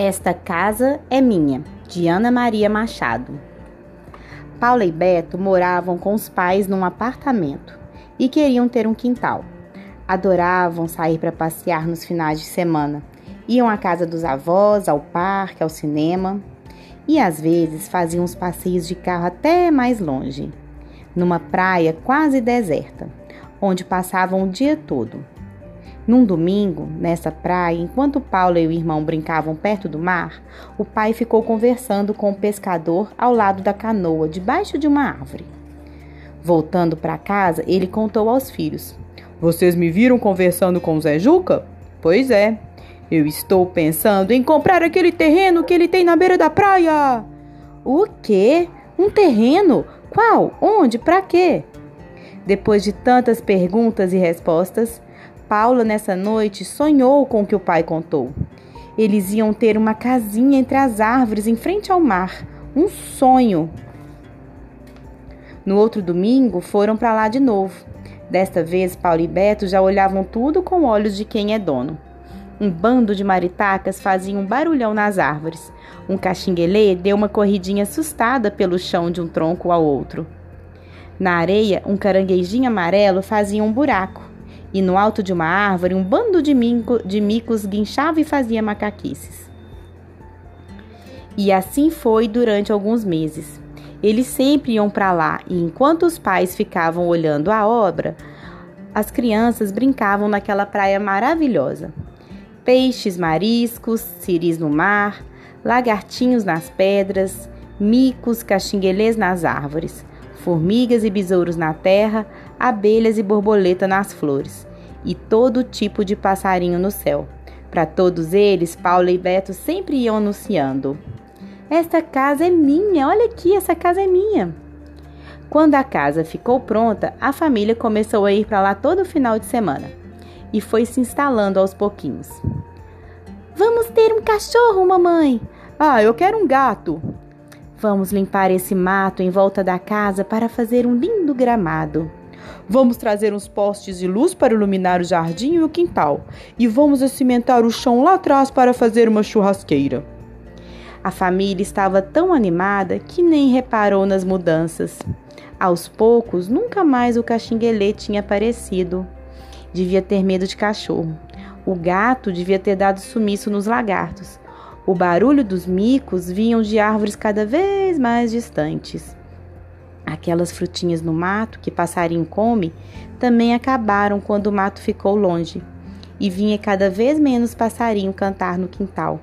Esta casa é minha, de Ana Maria Machado. Paula e Beto moravam com os pais num apartamento e queriam ter um quintal. Adoravam sair para passear nos finais de semana. Iam à casa dos avós, ao parque, ao cinema e às vezes faziam os passeios de carro até mais longe, numa praia quase deserta, onde passavam o dia todo. Num domingo, nessa praia, enquanto Paulo e o irmão brincavam perto do mar, o pai ficou conversando com o pescador ao lado da canoa, debaixo de uma árvore. Voltando para casa, ele contou aos filhos: Vocês me viram conversando com o Zé Juca? Pois é. Eu estou pensando em comprar aquele terreno que ele tem na beira da praia. O quê? Um terreno? Qual? Onde? Para quê? Depois de tantas perguntas e respostas, Paula, nessa noite, sonhou com o que o pai contou. Eles iam ter uma casinha entre as árvores em frente ao mar. Um sonho. No outro domingo, foram para lá de novo. Desta vez, Paulo e Beto já olhavam tudo com olhos de quem é dono. Um bando de maritacas fazia um barulhão nas árvores. Um caxinguelê deu uma corridinha assustada pelo chão de um tronco ao outro. Na areia, um caranguejinho amarelo fazia um buraco e no alto de uma árvore um bando de, de micos guinchava e fazia macaquices. E assim foi durante alguns meses. Eles sempre iam para lá e enquanto os pais ficavam olhando a obra, as crianças brincavam naquela praia maravilhosa. Peixes, mariscos, ciris no mar, lagartinhos nas pedras, micos, caxinguelês nas árvores formigas e besouros na terra, abelhas e borboleta nas flores, e todo tipo de passarinho no céu. Para todos eles, Paula e Beto sempre iam anunciando: Esta casa é minha, olha aqui, essa casa é minha. Quando a casa ficou pronta, a família começou a ir para lá todo final de semana e foi se instalando aos pouquinhos. Vamos ter um cachorro, mamãe. Ah, eu quero um gato. Vamos limpar esse mato em volta da casa para fazer um lindo gramado. Vamos trazer uns postes de luz para iluminar o jardim e o quintal. E vamos cimentar o chão lá atrás para fazer uma churrasqueira. A família estava tão animada que nem reparou nas mudanças. Aos poucos, nunca mais o caxinguelê tinha aparecido. Devia ter medo de cachorro. O gato devia ter dado sumiço nos lagartos. O barulho dos micos vinham de árvores cada vez mais distantes. Aquelas frutinhas no mato que passarinho come também acabaram quando o mato ficou longe e vinha cada vez menos passarinho cantar no quintal.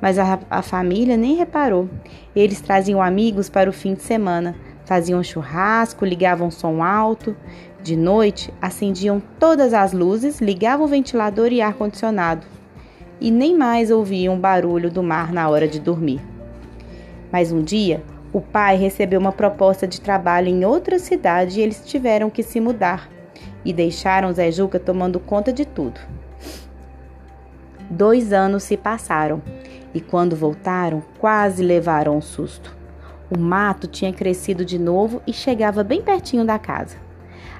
Mas a, a família nem reparou. Eles traziam amigos para o fim de semana, faziam churrasco, ligavam som alto. De noite, acendiam todas as luzes, ligavam o ventilador e ar-condicionado e nem mais ouviam o barulho do mar na hora de dormir. Mas um dia, o pai recebeu uma proposta de trabalho em outra cidade e eles tiveram que se mudar e deixaram Zé Juca tomando conta de tudo. Dois anos se passaram e quando voltaram, quase levaram um susto. O mato tinha crescido de novo e chegava bem pertinho da casa.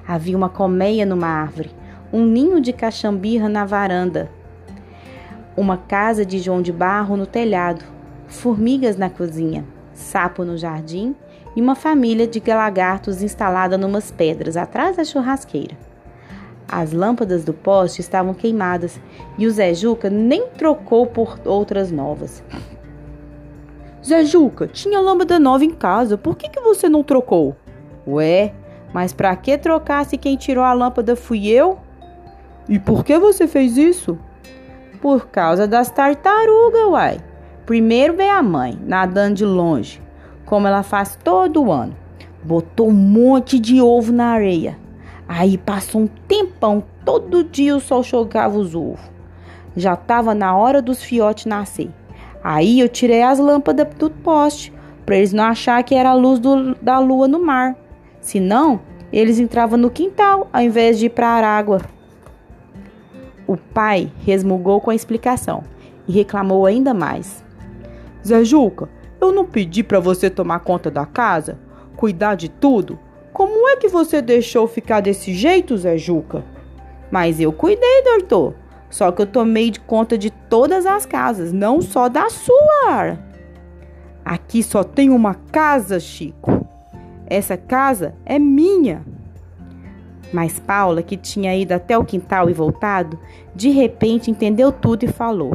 Havia uma colmeia numa árvore, um ninho de caxambirra na varanda uma casa de João de Barro no telhado, formigas na cozinha, sapo no jardim e uma família de lagartos instalada numas pedras atrás da churrasqueira. As lâmpadas do poste estavam queimadas e o Zé Juca nem trocou por outras novas. Zé Juca, tinha lâmpada nova em casa, por que, que você não trocou? Ué, mas para que trocar se quem tirou a lâmpada fui eu? E por que você fez isso? Por causa das tartarugas, uai. Primeiro veio a mãe, nadando de longe, como ela faz todo ano. Botou um monte de ovo na areia. Aí passou um tempão, todo dia o sol jogava os ovos. Já estava na hora dos fiotes nascer. Aí eu tirei as lâmpadas do poste, para eles não achar que era a luz do, da lua no mar. Senão, eles entravam no quintal ao invés de ir para a água. O pai resmungou com a explicação e reclamou ainda mais. Zé Juca, eu não pedi para você tomar conta da casa, cuidar de tudo. Como é que você deixou ficar desse jeito, Zé Juca? Mas eu cuidei, doutor. Só que eu tomei de conta de todas as casas, não só da sua. Aqui só tem uma casa, Chico. Essa casa é minha. Mas Paula, que tinha ido até o quintal e voltado, de repente entendeu tudo e falou: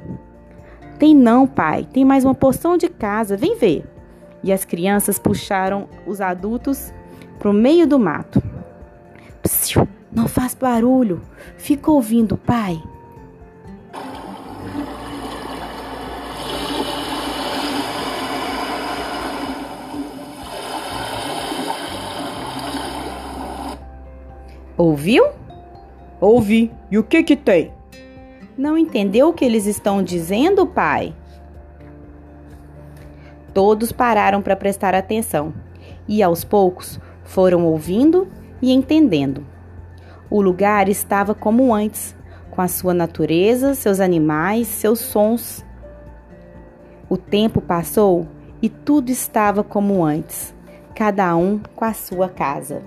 Tem não, pai, tem mais uma porção de casa, vem ver. E as crianças puxaram os adultos para o meio do mato. Psiu, não faz barulho, fica ouvindo, pai. Ouviu? Ouvi. E o que que tem? Não entendeu o que eles estão dizendo, pai? Todos pararam para prestar atenção e aos poucos foram ouvindo e entendendo. O lugar estava como antes, com a sua natureza, seus animais, seus sons. O tempo passou e tudo estava como antes, cada um com a sua casa.